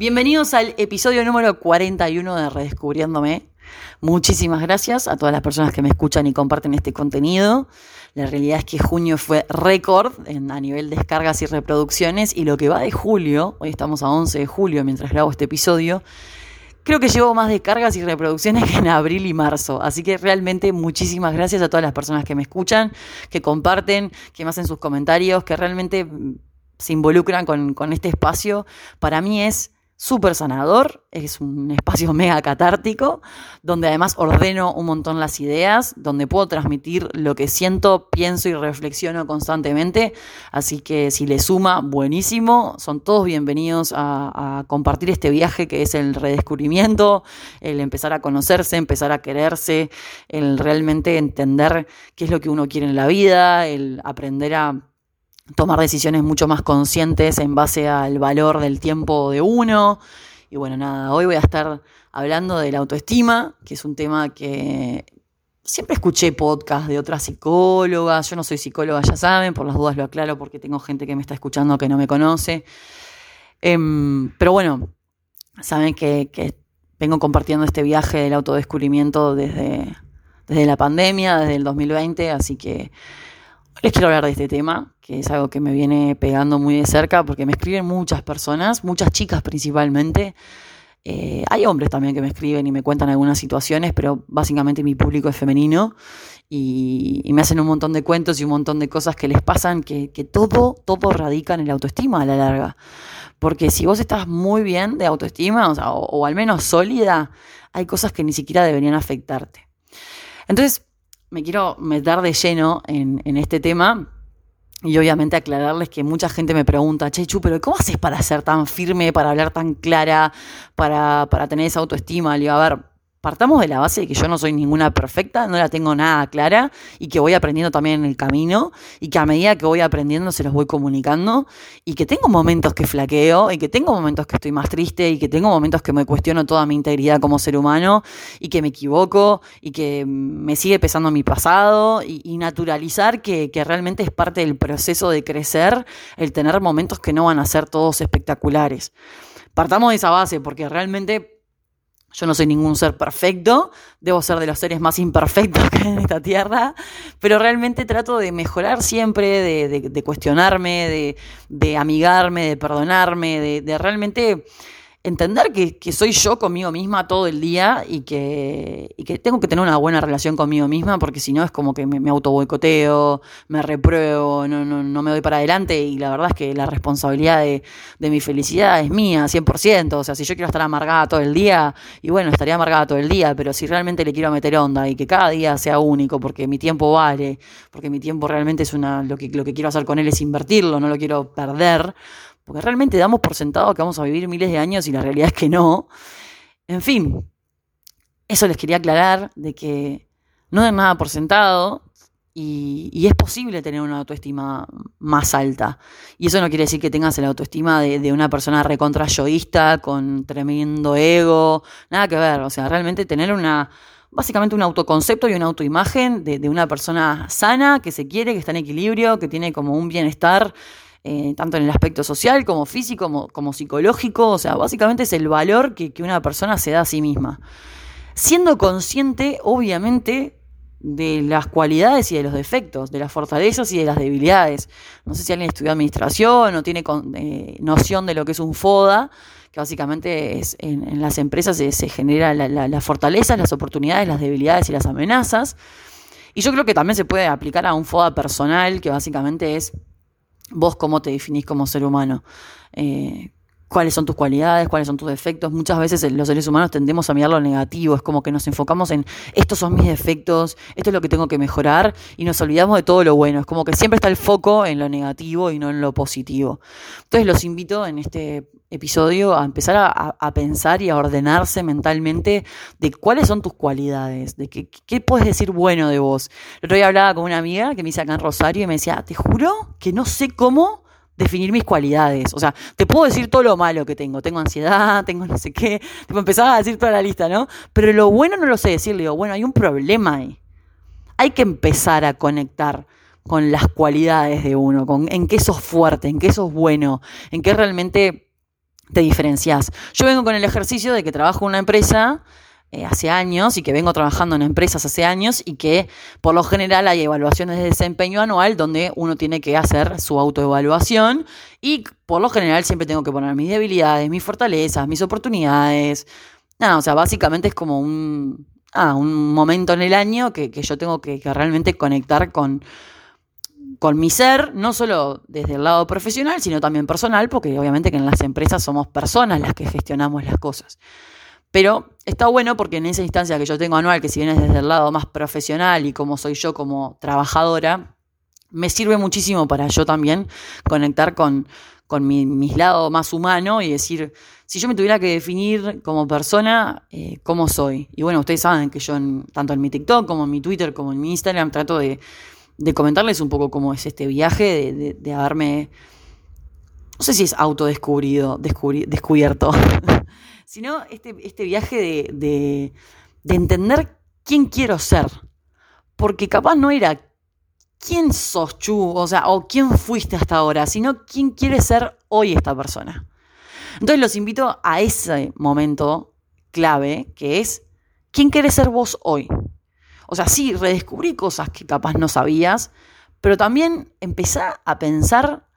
Bienvenidos al episodio número 41 de Redescubriéndome. Muchísimas gracias a todas las personas que me escuchan y comparten este contenido. La realidad es que junio fue récord a nivel de descargas y reproducciones y lo que va de julio, hoy estamos a 11 de julio mientras grabo este episodio, creo que llevo más descargas y reproducciones que en abril y marzo. Así que realmente muchísimas gracias a todas las personas que me escuchan, que comparten, que me hacen sus comentarios, que realmente se involucran con, con este espacio. Para mí es súper sanador, es un espacio mega catártico, donde además ordeno un montón las ideas, donde puedo transmitir lo que siento, pienso y reflexiono constantemente, así que si le suma, buenísimo, son todos bienvenidos a, a compartir este viaje que es el redescubrimiento, el empezar a conocerse, empezar a quererse, el realmente entender qué es lo que uno quiere en la vida, el aprender a tomar decisiones mucho más conscientes en base al valor del tiempo de uno. Y bueno, nada, hoy voy a estar hablando de la autoestima, que es un tema que siempre escuché podcast de otras psicólogas. Yo no soy psicóloga, ya saben, por las dudas lo aclaro porque tengo gente que me está escuchando que no me conoce. Em, pero bueno, saben que, vengo compartiendo este viaje del autodescubrimiento desde, desde la pandemia, desde el 2020, así que les quiero hablar de este tema, que es algo que me viene pegando muy de cerca porque me escriben muchas personas, muchas chicas principalmente. Eh, hay hombres también que me escriben y me cuentan algunas situaciones, pero básicamente mi público es femenino y, me hacen un montón de cuentos y un montón de cosas que les pasan que, todo, todo radica en el autoestima a la larga. Porque si vos estás muy bien de autoestima, o, o al menos sólida, hay cosas que ni siquiera deberían afectarte. Entonces, me quiero meter de lleno en, este tema y obviamente aclararles que mucha gente me pregunta, Chechu, pero ¿cómo haces para ser tan firme, para hablar tan clara, para, para tener esa autoestima? Le digo, a ver, partamos de la base de que yo no soy ninguna perfecta, no la tengo nada clara y que voy aprendiendo también en el camino y que a medida que voy aprendiendo se los voy comunicando y que tengo momentos que flaqueo y que tengo momentos que estoy más triste y que tengo momentos que me cuestiono toda mi integridad como ser humano y que me equivoco y que me sigue pesando mi pasado y, naturalizar que, realmente es parte del proceso de crecer el tener momentos que no van a ser todos espectaculares. Partamos de esa base porque realmente yo no soy ningún ser perfecto, debo ser de los seres más imperfectos que hay en esta tierra, pero realmente trato de mejorar siempre, de, cuestionarme, de, de, amigarme, de perdonarme, de, realmente entender que, soy yo conmigo misma todo el día y que, que tengo que tener una buena relación conmigo misma porque si no es como que me, me auto boicoteo, me repruebo, no, no, no, me doy para adelante y la verdad es que la responsabilidad de, de, mi felicidad es mía, 100%. O sea, si yo quiero estar amargada todo el día, y bueno, estaría amargada todo el día, pero si realmente le quiero meter onda y que cada día sea único porque mi tiempo vale, porque mi tiempo realmente es una, lo que, lo que quiero hacer con él es invertirlo, no lo quiero perder porque realmente damos por sentado que vamos a vivir miles de años y la realidad es que no. En fin, eso les quería aclarar de que no den nada por sentado y, es posible tener una autoestima más alta. Y eso no quiere decir que tengas la autoestima de, una persona recontra yoísta, con tremendo ego, nada que ver. O sea, realmente tener una, básicamente un autoconcepto y una autoimagen de, de una persona sana, que se quiere, que está en equilibrio, que tiene como un bienestar eh, tanto en el aspecto social como físico, como, psicológico, o sea, básicamente es el valor que, una persona se da a sí misma. Siendo consciente, obviamente, de las cualidades y de los defectos, de las fortalezas y de las debilidades. No sé si alguien estudió administración o tiene eh, noción de lo que es un FODA, que básicamente es en, las empresas se, genera las fortalezas, las oportunidades, las debilidades y las amenazas. Y yo creo que también se puede aplicar a un FODA personal, que básicamente es vos cómo te definís como ser humano. Eh, cuáles son tus cualidades, cuáles son tus defectos. Muchas veces los seres humanos tendemos a mirar lo negativo, es como que nos enfocamos en estos son mis defectos, esto es lo que tengo que mejorar y nos olvidamos de todo lo bueno. Es como que siempre está el foco en lo negativo y no en lo positivo. Entonces los invito en este episodio a empezar a, pensar y a ordenarse mentalmente de cuáles son tus cualidades, de qué, qué puedes decir bueno de vos. El otro día hablaba con una amiga que me dice acá en Rosario y me decía, te juro que no sé cómo definir mis cualidades. O sea, te puedo decir todo lo malo que tengo. Tengo ansiedad, tengo no sé qué. Tipo, empezaba a decir toda la lista, ¿no? Pero lo bueno no lo sé decir. Le digo, bueno, hay un problema ahí. Hay que empezar a conectar con las cualidades de uno, con en qué sos fuerte, en qué sos bueno, en qué realmente te diferencias. Yo vengo con el ejercicio de que trabajo en una empresa eh, hace años y que vengo trabajando en empresas hace años y que por lo general hay evaluaciones de desempeño anual donde uno tiene que hacer su autoevaluación y por lo general siempre tengo que poner mis debilidades, mis fortalezas, mis oportunidades. Nada, o sea, básicamente es como un, ah, un momento en el año que, yo tengo que, que realmente conectar con, con mi ser, no solo desde el lado profesional, sino también personal, porque obviamente que en las empresas somos personas las que gestionamos las cosas. Pero está bueno porque en esa instancia que yo tengo anual, que si bien es desde el lado más profesional y como soy yo como trabajadora, me sirve muchísimo para yo también conectar con, con mi, lado más humano y decir, si yo me tuviera que definir como persona, eh, ¿cómo soy? Y bueno, ustedes saben que yo tanto en mi TikTok como en mi Twitter como en mi Instagram trato de, comentarles un poco cómo es este viaje, de, de, haberme, no sé si es autodescubrido, descubierto, sino este, este viaje de, de, de entender quién quiero ser. Porque capaz no era quién sos Chu, o sea, o quién fuiste hasta ahora, sino quién quiere ser hoy esta persona. Entonces los invito a ese momento clave, que es quién quieres ser vos hoy. O sea, sí, redescubrí cosas que capaz no sabías, pero también empezá a pensar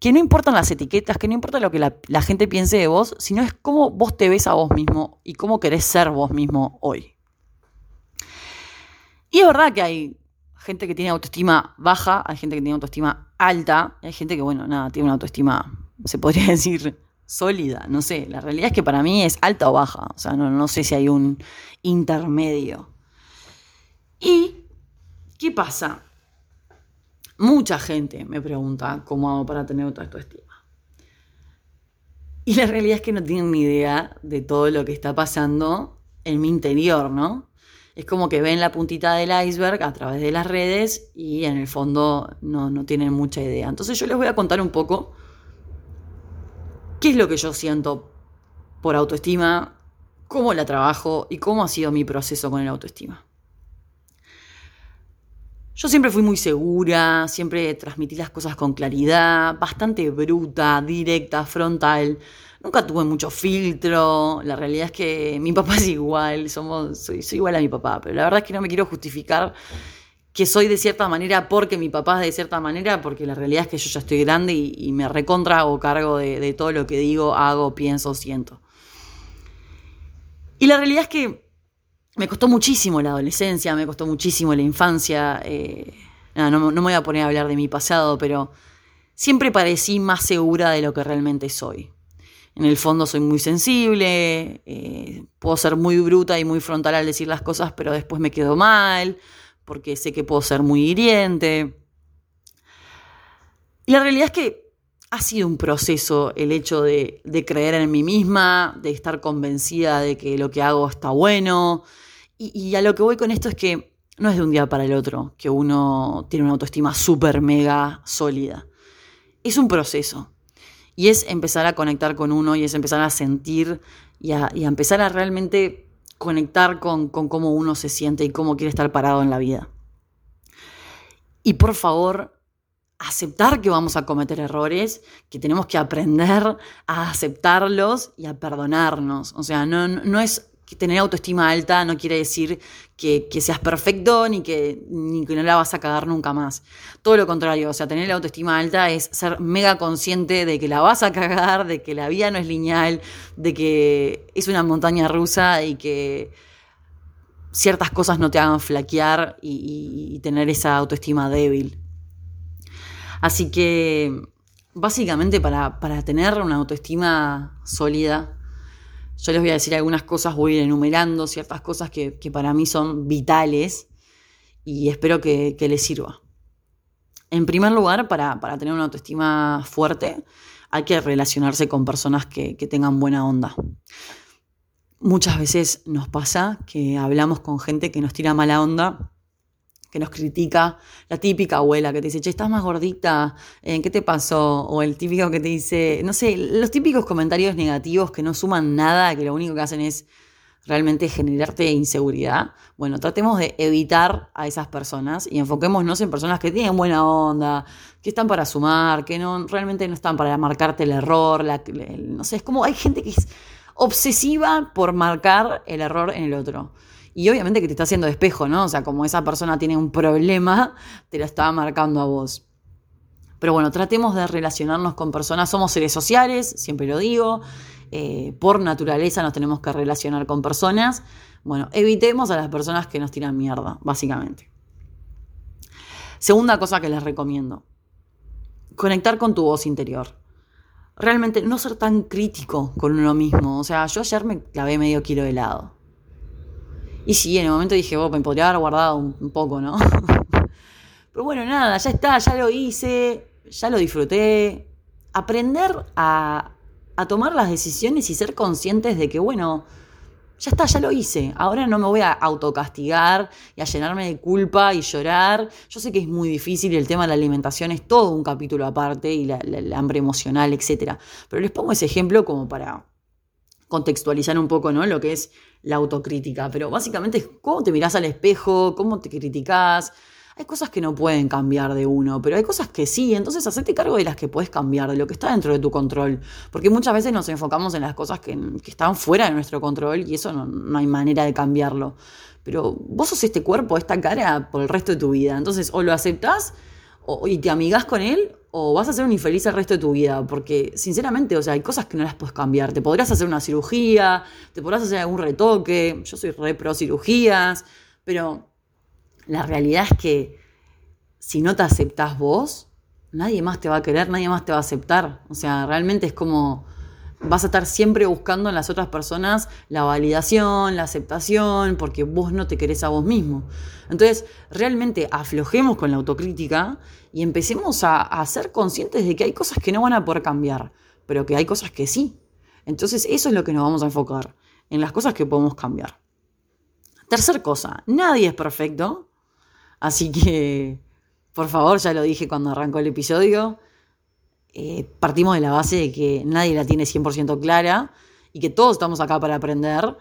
que no importan las etiquetas, que no importa lo que la, gente piense de vos, sino es cómo vos te ves a vos mismo y cómo querés ser vos mismo hoy. Y es verdad que hay gente que tiene autoestima baja, hay gente que tiene autoestima alta, hay gente que, bueno, nada, tiene una autoestima, se podría decir, sólida, no sé, la realidad es que para mí es alta o baja, o sea, no, no sé si hay un intermedio. ¿Y qué pasa? Mucha gente me pregunta cómo hago para tener autoestima. Y la realidad es que no tienen ni idea de todo lo que está pasando en mi interior, ¿no? Es como que ven la puntita del iceberg a través de las redes y en el fondo no, no tienen mucha idea. Entonces yo les voy a contar un poco qué es lo que yo siento por autoestima, cómo la trabajo y cómo ha sido mi proceso con el autoestima. Yo siempre fui muy segura, siempre transmití las cosas con claridad, bastante bruta, directa, frontal. Nunca tuve mucho filtro. La realidad es que mi papá es igual, somos, soy, igual a mi papá, pero la verdad es que no me quiero justificar que soy de cierta manera porque mi papá es de cierta manera, porque la realidad es que yo ya estoy grande y, me recontra cargo de todo lo que digo, hago, pienso, siento. Y la realidad es que me costó muchísimo la adolescencia, me costó muchísimo la infancia. Eh, no, me voy a poner a hablar de mi pasado, pero siempre parecí más segura de lo que realmente soy. En el fondo soy muy sensible, eh, puedo ser muy bruta y muy frontal al decir las cosas, pero después me quedo mal, porque sé que puedo ser muy hiriente. Y la realidad es que ha sido un proceso el hecho de, creer en mí misma, de estar convencida de que lo que hago está bueno. Y, a lo que voy con esto es que no es de un día para el otro que uno tiene una autoestima súper mega sólida. Es un proceso. Y es empezar a conectar con uno y es empezar a sentir y a, empezar a realmente conectar con, con cómo uno se siente y cómo quiere estar parado en la vida. Y por favor, aceptar que vamos a cometer errores, que tenemos que aprender a aceptarlos y a perdonarnos. O sea, no, no es que tener autoestima alta no quiere decir que, seas perfecto ni que, ni que no la vas a cagar nunca más. Todo lo contrario, o sea, tener la autoestima alta es ser mega consciente de que la vas a cagar, de que la vida no es lineal, de que es una montaña rusa y que ciertas cosas no te hagan flaquear y tener esa autoestima débil. Así que básicamente para, tener una autoestima sólida, yo les voy a decir algunas cosas, voy a ir enumerando ciertas cosas que, para mí son vitales y espero que, les sirva. En primer lugar, para, tener una autoestima fuerte, hay que relacionarse con personas que, tengan buena onda. Muchas veces nos pasa que hablamos con gente que nos tira mala onda que nos critica, la típica abuela que te dice, che, estás más gordita, ¿en ¿qué te pasó? O el típico que te dice, no sé, los típicos comentarios negativos que no suman nada, que lo único que hacen es realmente generarte inseguridad, bueno, tratemos de evitar a esas personas y enfoquémonos en personas que tienen buena onda, que están para sumar, que no realmente no están para marcarte el error, no sé, es como hay gente que es obsesiva por marcar el error en el otro. Y obviamente que te está haciendo espejo, ¿no? O sea, como esa persona tiene un problema, te lo está marcando a vos. Pero bueno, tratemos de relacionarnos con personas. Somos seres sociales, siempre lo digo. Eh, por naturaleza nos tenemos que relacionar con personas. Bueno, evitemos a las personas que nos tiran mierda, básicamente. Segunda cosa que les recomiendo. Conectar con tu voz interior. Realmente no ser tan crítico con uno mismo. O sea, yo ayer me clavé medio kilo de helado. Y sí, en el momento dije, oh, me podría haber guardado un, poco, ¿no? Pero bueno, nada, ya está, ya lo hice, ya lo disfruté. Aprender a, a tomar las decisiones y ser conscientes de que, bueno, ya está, ya lo hice. Ahora no me voy a autocastigar y a llenarme de culpa y llorar. Yo sé que es muy difícil y el tema de la alimentación es todo un capítulo aparte y la, hambre emocional, etc. Pero les pongo ese ejemplo como para contextualizar un poco ¿no? lo que es la autocrítica. Pero básicamente es cómo te mirás al espejo, cómo te criticás, hay cosas que no pueden cambiar de uno, pero hay cosas que sí. Entonces, hacete cargo de las que puedes cambiar, de lo que está dentro de tu control. Porque muchas veces nos enfocamos en las cosas que, están fuera de nuestro control y eso no, hay manera de cambiarlo. Pero vos sos este cuerpo, esta cara por el resto de tu vida. Entonces, o lo aceptás y te amigás con él, o vas a ser un infeliz el resto de tu vida. Porque, sinceramente, o sea, hay cosas que no las puedes cambiar. Te podrás hacer una cirugía, te podrás hacer algún retoque. Yo soy re pro cirugías, pero la realidad es que si no te aceptás vos, nadie más te va a querer, nadie más te va a aceptar. O sea, realmente es como vas a estar siempre buscando en las otras personas la validación, la aceptación, porque vos no te querés a vos mismo. Entonces, realmente aflojemos con la autocrítica y empecemos a, ser conscientes de que hay cosas que no van a poder cambiar, pero que hay cosas que sí. Entonces, eso es lo que nos vamos a enfocar, en las cosas que podemos cambiar. Tercer cosa, nadie es perfecto, Así que, por favor, ya lo dije cuando arrancó el episodio, eh, partimos de la base de que nadie la tiene 100% clara y que todos estamos acá para aprender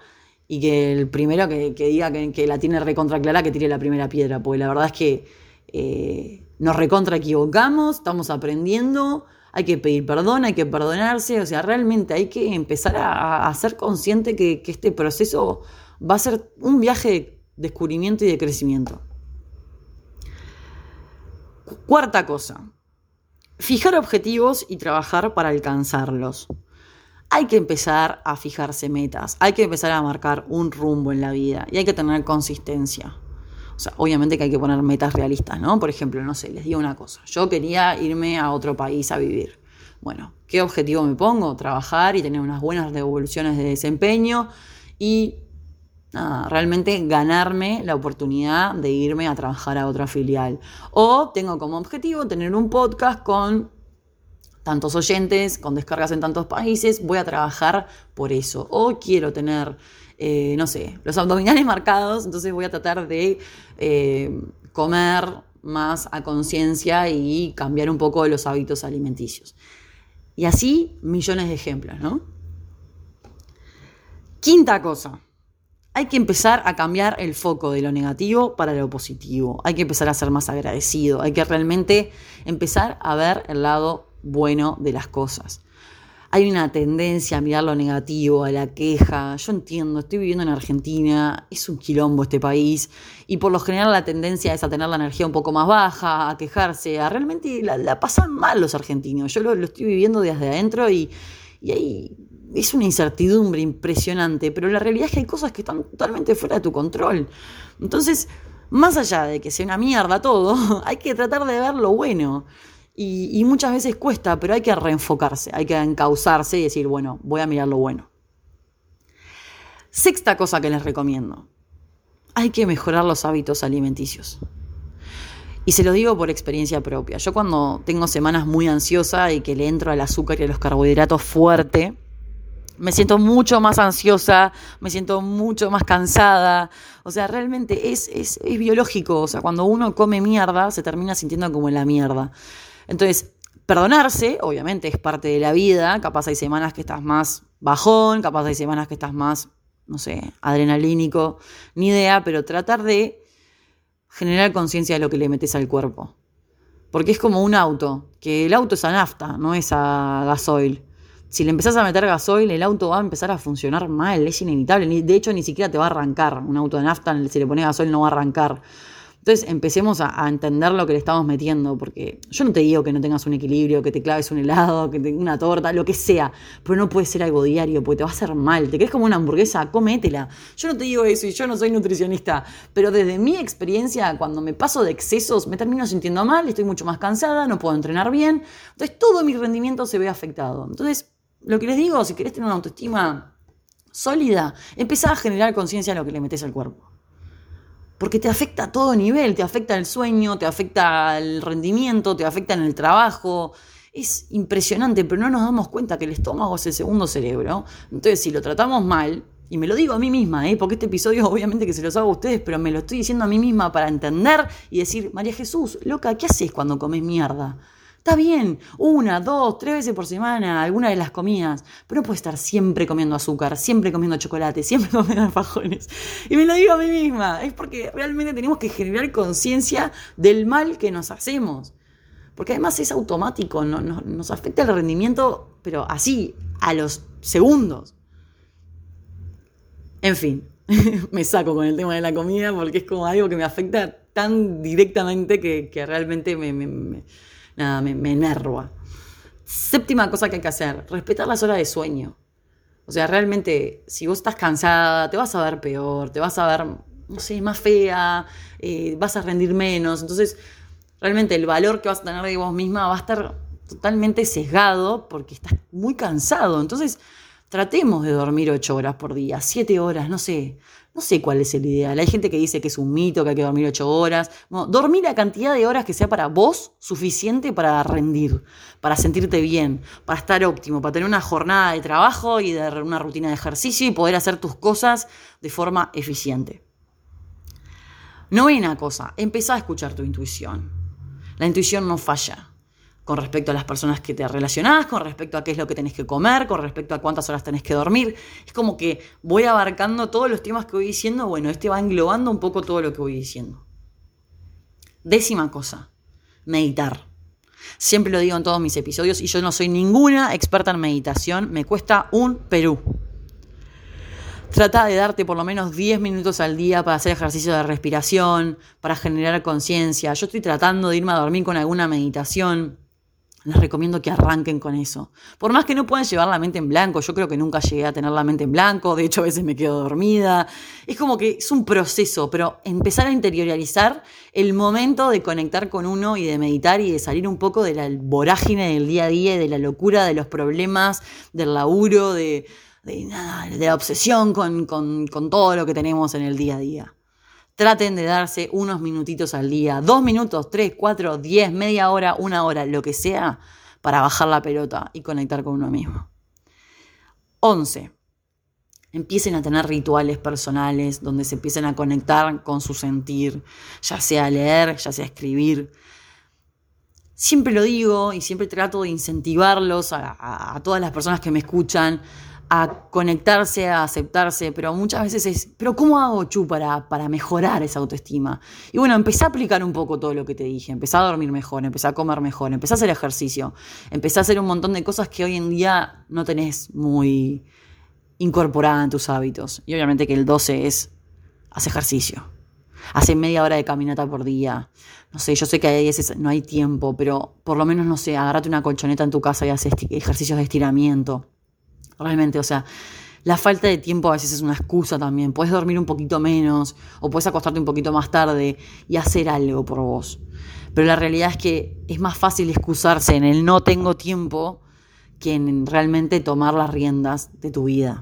y que el primero que, diga que, la tiene recontra clara, que tire la primera piedra, porque la verdad es que eh, nos recontra equivocamos, estamos aprendiendo, hay que pedir perdón, hay que perdonarse, o sea, realmente hay que empezar a, ser consciente que, que este proceso va a ser un viaje de descubrimiento y de crecimiento. Cuarta cosa, fijar objetivos y trabajar para alcanzarlos. Hay que empezar a fijarse metas, hay que empezar a marcar un rumbo en la vida y hay que tener consistencia. O sea, obviamente que hay que poner metas realistas, ¿no? Por ejemplo, no sé, les digo una cosa, yo quería irme a otro país a vivir. Bueno, ¿qué objetivo me pongo? Trabajar y tener unas buenas devoluciones de desempeño y realmente ganarme la oportunidad de irme a trabajar a otra filial. O tengo como objetivo tener un podcast con tantos oyentes, con descargas en tantos países, voy a trabajar por eso. O quiero tener, eh, no sé, los abdominales marcados, entonces voy a tratar de eh, comer más a conciencia y cambiar un poco los hábitos alimenticios. Y así millones de ejemplos, ¿no? Quinta cosa, hay que empezar a cambiar el foco de lo negativo para lo positivo. Hay que empezar a ser más agradecido. Hay que realmente empezar a ver el lado bueno de las cosas. Hay una tendencia a mirar lo negativo, a la queja. Yo entiendo, estoy viviendo en Argentina, es un quilombo este país y por lo general la tendencia es a tener la energía un poco más baja, a quejarse, a realmente la, pasan mal los argentinos. Yo lo, estoy viviendo desde adentro y, y hay es una incertidumbre impresionante, pero la realidad es que hay cosas que están totalmente fuera de tu control. Entonces, más allá de que sea una mierda todo, hay que tratar de ver lo bueno. Y, muchas veces cuesta, pero hay que reenfocarse, hay que encauzarse y decir, bueno, voy a mirar lo bueno. Sexta cosa que les recomiendo. Hay que mejorar los hábitos alimenticios. Y se lo digo por experiencia propia. Yo cuando tengo semanas muy ansiosa y que le entro al azúcar y a los carbohidratos fuerte, me siento mucho más ansiosa, me siento mucho más cansada. O sea, realmente es, es, biológico. O sea, cuando uno come mierda, se termina sintiendo como en la mierda. Entonces, perdonarse, obviamente, es parte de la vida. Capaz hay semanas que estás más bajón, capaz hay semanas que estás más no sé, adrenalínico, ni idea, pero tratar de generar conciencia de lo que le metes al cuerpo. Porque es como un auto, que el auto es a nafta, no es a gasoil. Si le empezás a meter gasoil, el auto va a empezar a funcionar mal, es inevitable. De hecho, ni siquiera te va a arrancar. Un auto de nafta, si le pones gasoil, no va a arrancar. Entonces empecemos a, entender lo que le estamos metiendo, porque yo no te digo que no tengas un equilibrio, que te claves un helado, que tengas una torta, lo que sea, pero no puede ser algo diario, porque te va a hacer mal. ¿Te crees como una hamburguesa? Cométela. Yo no te digo eso y yo no soy nutricionista, pero desde mi experiencia, cuando me paso de excesos, me termino sintiendo mal, estoy mucho más cansada, no puedo entrenar bien, entonces todo mi rendimiento se ve afectado. Entonces, lo que les digo, si querés tener una autoestima sólida, empezá a generar conciencia de lo que le metes al cuerpo porque te afecta a todo nivel, te afecta el sueño, te afecta el rendimiento, te afecta en el trabajo. Es impresionante, pero no nos damos cuenta que el estómago es el segundo cerebro. Entonces, si lo tratamos mal, y me lo digo a mí misma, ¿eh? porque este episodio obviamente que se los hago a ustedes, pero me lo estoy diciendo a mí misma para entender y decir, María Jesús, loca, ¿qué haces cuando comes mierda? Está bien, una, dos, tres veces por semana, alguna de las comidas, pero no puedes estar siempre comiendo azúcar, siempre comiendo chocolate, siempre comiendo alfajores. Y me lo digo a mí misma, es porque realmente tenemos que generar conciencia del mal que nos hacemos. Porque además es automático, nos afecta el rendimiento, pero así, a los segundos. En fin, me saco con el tema de la comida porque es como algo que me afecta tan directamente que, realmente me nada, me, me enerva. Séptima cosa que hay que hacer, respetar las horas de sueño. O sea, realmente, si vos estás cansada, te vas a ver peor, te vas a ver, no sé, más fea, eh, vas a rendir menos. Entonces, realmente el valor que vas a tener de vos misma va a estar totalmente sesgado porque estás muy cansado. Entonces, tratemos de dormir ocho horas por día, siete horas, no sé. No sé cuál es el ideal. Hay gente que dice que es un mito, que hay que dormir ocho horas. dormir la cantidad de horas que sea para vos suficiente para rendir, para sentirte bien, para estar óptimo, para tener una jornada de trabajo y de una rutina de ejercicio y poder hacer tus cosas de forma eficiente. Novena cosa, empezá a escuchar tu intuición. La intuición no falla con respecto a las personas que te relacionás, con respecto a qué es lo que tenés que comer, con respecto a cuántas horas tenés que dormir. Es como que voy abarcando todos los temas que voy diciendo, bueno, este va englobando un poco todo lo que voy diciendo. Décima cosa, meditar. Siempre lo digo en todos mis episodios y yo no soy ninguna experta en meditación, me cuesta un Perú. Trata de darte por lo menos 10 minutos al día para hacer ejercicio de respiración, para generar conciencia. Yo estoy tratando de irme a dormir con alguna meditación les recomiendo que arranquen con eso. Por más que no puedan llevar la mente en blanco, yo creo que nunca llegué a tener la mente en blanco, de hecho a veces me quedo dormida. Es como que es un proceso, pero empezar a interiorizar el momento de conectar con uno y de meditar y de salir un poco de la vorágine del día a día, de la locura, de los problemas, del laburo, de, la obsesión con todo lo que tenemos en el día a día. Traten de darse unos minutitos al día, dos minutos, tres, cuatro, diez, media hora, una hora, lo que sea, para bajar la pelota y conectar con uno mismo. 11. Empiecen a tener rituales personales donde se empiecen a conectar con su sentir, ya sea leer, ya sea escribir. Siempre lo digo y siempre trato de incentivarlos a, a todas las personas que me escuchan a conectarse, a aceptarse, pero muchas veces es, pero ¿cómo hago, Chu, para, para mejorar esa autoestima? Y bueno, empecé a aplicar un poco todo lo que te dije, empecé a dormir mejor, empecé a comer mejor, empecé a hacer ejercicio, empecé a hacer un montón de cosas que hoy en día no tenés muy incorporadas en tus hábitos. Y obviamente que el 12 es, haz ejercicio. Hace media hora de caminata por día. No sé, yo sé que a veces no hay tiempo, pero por lo menos, no sé, agárrate una colchoneta en tu casa y haz ejercicios de estiramiento realmente, o sea, la falta de tiempo a veces es una excusa también. Puedes dormir un poquito menos o puedes acostarte un poquito más tarde y hacer algo por vos. Pero la realidad es que es más fácil excusarse en el no tengo tiempo que en realmente tomar las riendas de tu vida.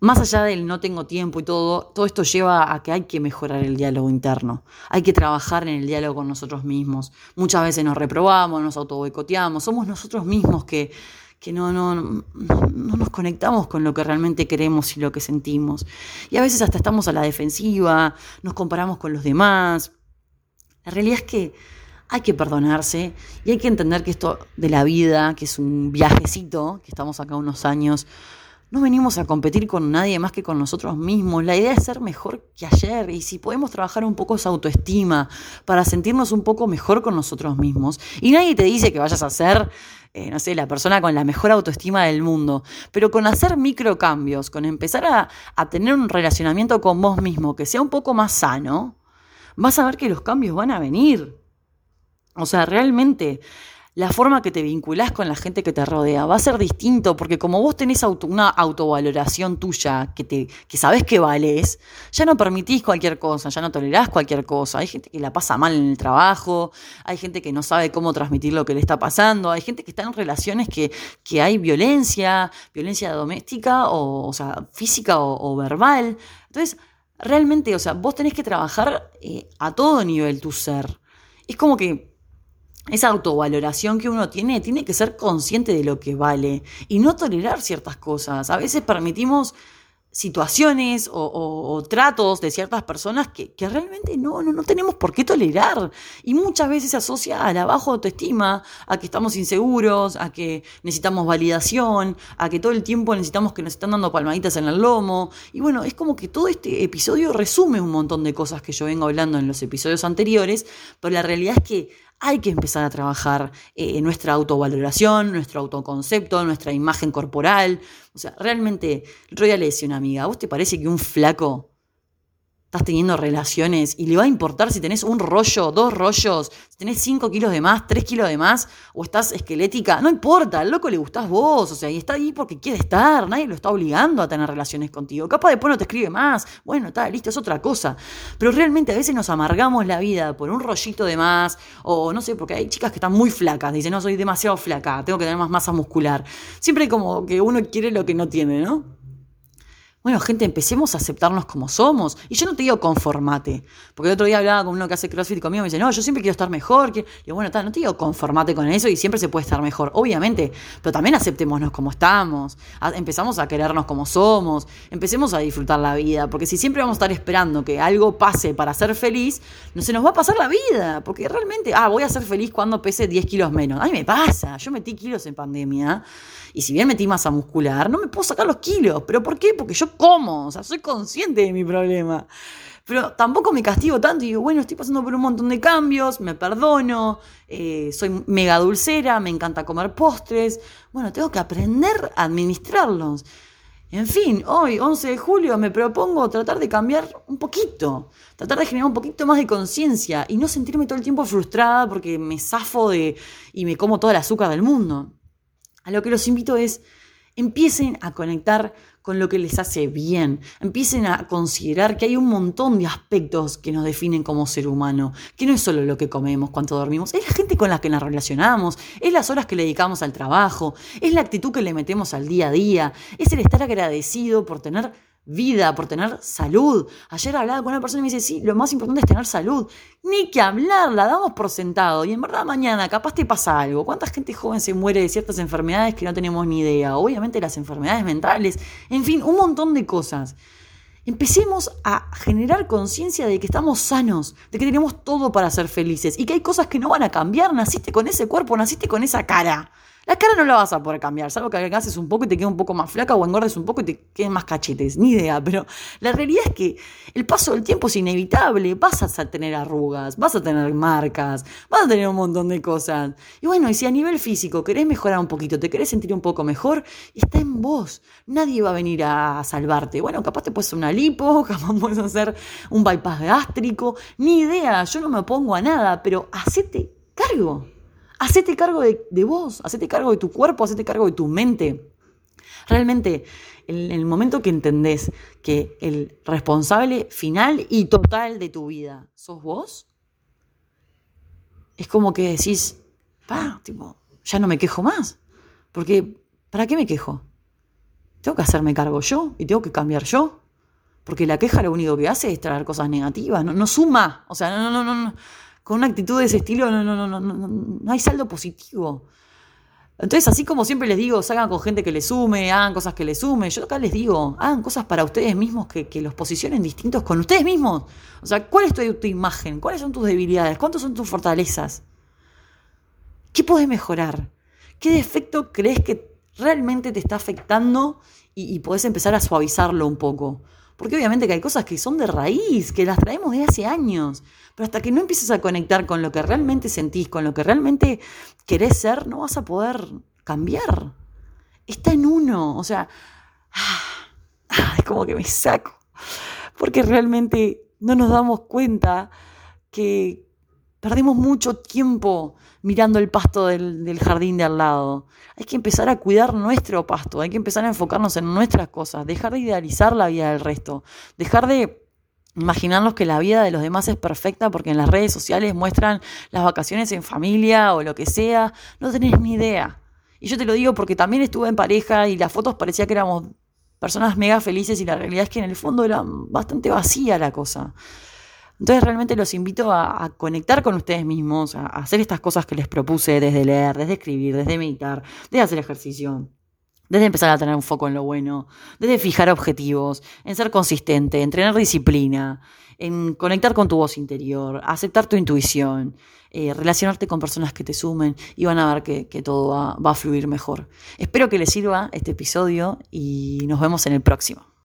Más allá del no tengo tiempo y todo, todo esto lleva a que hay que mejorar el diálogo interno. Hay que trabajar en el diálogo con nosotros mismos. Muchas veces nos reprobamos, nos auto boicoteamos. Somos nosotros mismos que que no, no, no, nos conectamos con lo que realmente queremos y lo que sentimos. Y a veces hasta estamos a la defensiva, nos comparamos con los demás. La realidad es que hay que perdonarse y hay que entender que esto de la vida, que es un viajecito, que estamos acá unos años, no venimos a competir con nadie más que con nosotros mismos. La idea es ser mejor que ayer y si podemos trabajar un poco esa autoestima para sentirnos un poco mejor con nosotros mismos. Y nadie te dice que vayas a ser, eh, no sé, la persona con la mejor autoestima del mundo, pero con hacer microcambios, con empezar a, a tener un relacionamiento con vos mismo que sea un poco más sano, vas a ver que los cambios van a venir. O sea, realmente la forma que te vinculás con la gente que te rodea va a ser distinto, porque como vos tenés una autovaloración tuya, que, te, que sabés que valés, ya no permitís cualquier cosa, ya no tolerás cualquier cosa. Hay gente que la pasa mal en el trabajo, hay gente que no sabe cómo transmitir lo que le está pasando, hay gente que está en relaciones que, que hay violencia, violencia doméstica, o, o sea, física o, verbal. Entonces, realmente, o sea, vos tenés que trabajar eh, a todo nivel tu ser. Es como que esa autovaloración que uno tiene, tiene que ser consciente de lo que vale y no tolerar ciertas cosas. A veces permitimos situaciones o, tratos de ciertas personas que, realmente no, no, no, tenemos por qué tolerar. Y muchas veces se asocia a la baja autoestima, a que estamos inseguros, a que necesitamos validación, a que todo el tiempo necesitamos que nos están dando palmaditas en el lomo. Y bueno, es como que todo este episodio resume un montón de cosas que yo vengo hablando en los episodios anteriores, pero la realidad es que hay que empezar a trabajar eh, nuestra autovaloración, nuestro autoconcepto, nuestra imagen corporal. O sea, realmente, el otro día le decía una amiga, ¿a vos te parece que un flaco estás teniendo relaciones y le va a importar si tenés un rollo, dos rollos, si tenés cinco kilos de más, tres kilos de más, o estás esquelética, no importa, al loco le gustás vos, o sea, y está ahí porque quiere estar, nadie lo está obligando a tener relaciones contigo. Capaz después no te escribe más, bueno, está, listo, es otra cosa. Pero realmente a veces nos amargamos la vida por un rollito de más, o no sé, porque hay chicas que están muy flacas, dicen, no, soy demasiado flaca, tengo que tener más masa muscular. Siempre como que uno quiere lo que no tiene, ¿no? Bueno, gente, empecemos a aceptarnos como somos. Y yo no te digo conformate. Porque el otro día hablaba con uno que hace CrossFit conmigo y me dice, no, yo siempre quiero estar mejor. Y yo, bueno, tal, no te digo conformate con eso y siempre se puede estar mejor. Obviamente. Pero también aceptémonos como estamos. Empezamos a querernos como somos. Empecemos a disfrutar la vida. Porque si siempre vamos a estar esperando que algo pase para ser feliz, no se nos va a pasar la vida. Porque realmente, ah, voy a ser feliz cuando pese 10 kilos menos. A mí me pasa. Yo metí kilos en pandemia. Y si bien metí masa muscular, no me puedo sacar los kilos. ¿Pero por qué? Porque yo como, o sea, soy consciente de mi problema. Pero tampoco me castigo tanto y digo, bueno, estoy pasando por un montón de cambios, me perdono, eh, soy mega dulcera, me encanta comer postres. Bueno, tengo que aprender a administrarlos. En fin, hoy, 11 de julio, me propongo tratar de cambiar un poquito, tratar de generar un poquito más de conciencia y no sentirme todo el tiempo frustrada porque me zafo de y me como toda el azúcar del mundo. A lo que los invito es, empiecen a conectar con lo que les hace bien, empiecen a considerar que hay un montón de aspectos que nos definen como ser humano, que no es solo lo que comemos, cuánto dormimos, es la gente con la que nos relacionamos, es las horas que le dedicamos al trabajo, es la actitud que le metemos al día a día, es el estar agradecido por tener vida, por tener salud. Ayer hablaba con una persona y me dice, sí, lo más importante es tener salud. Ni que hablar, la damos por sentado. Y en verdad mañana capaz te pasa algo. ¿Cuánta gente joven se muere de ciertas enfermedades que no tenemos ni idea? Obviamente las enfermedades mentales. En fin, un montón de cosas. Empecemos a generar conciencia de que estamos sanos, de que tenemos todo para ser felices y que hay cosas que no van a cambiar. Naciste con ese cuerpo, naciste con esa cara. La cara no la vas a poder cambiar, salvo que haces un poco y te quede un poco más flaca o engordes un poco y te queden más cachetes, ni idea, pero la realidad es que el paso del tiempo es inevitable, vas a tener arrugas, vas a tener marcas, vas a tener un montón de cosas. Y bueno, y si a nivel físico querés mejorar un poquito, te querés sentir un poco mejor, está en vos, nadie va a venir a salvarte. Bueno, capaz te puedes hacer una lipo, capaz puedes hacer un bypass gástrico, ni idea, yo no me opongo a nada, pero hacete cargo. Hacete cargo de, vos, hacete cargo de tu cuerpo, hacete cargo de tu mente. Realmente, en el momento que entendés que el responsable final y total de tu vida sos vos, es como que decís, pa, ya no me quejo más. Porque, ¿para qué me quejo? Tengo que hacerme cargo yo y tengo que cambiar yo. Porque la queja lo único que hace es traer cosas negativas, no, no suma. O sea, no, no, no, no con una actitud de ese estilo no, no, no, no, no, no hay saldo positivo. Entonces, así como siempre les digo, salgan con gente que les sume, hagan cosas que les sume, yo acá les digo, hagan cosas para ustedes mismos que, los posicionen distintos con ustedes mismos. O sea, ¿cuál es tu, imagen? ¿Cuáles son tus debilidades? ¿Cuántas son tus fortalezas? ¿Qué puedes mejorar? ¿Qué defecto crees que realmente te está afectando y, y podés empezar a suavizarlo un poco. Porque obviamente que hay cosas que son de raíz, que las traemos de hace años. Pero hasta que no empieces a conectar con lo que realmente sentís, con lo que realmente querés ser, no vas a poder cambiar. Está en uno. O sea, ah, es como que me saco. Porque realmente no nos damos cuenta que perdemos mucho tiempo mirando el pasto del, jardín de al lado. Hay que empezar a cuidar nuestro pasto, hay que empezar a enfocarnos en nuestras cosas, dejar de idealizar la vida del resto, dejar de imaginarnos que la vida de los demás es perfecta porque en las redes sociales muestran las vacaciones en familia o lo que sea, no tenés ni idea. Y yo te lo digo porque también estuve en pareja y las fotos parecía que éramos personas mega felices y la realidad es que en el fondo era bastante vacía la cosa. Entonces realmente los invito a, conectar con ustedes mismos, a, hacer estas cosas que les propuse desde leer, desde escribir, desde meditar, desde hacer ejercicio, desde empezar a tener un foco en lo bueno, desde fijar objetivos, en ser consistente, en tener disciplina, en conectar con tu voz interior, aceptar tu intuición, eh, relacionarte con personas que te sumen y van a ver que, todo va a fluir mejor. Espero que les sirva este episodio y nos vemos en el próximo.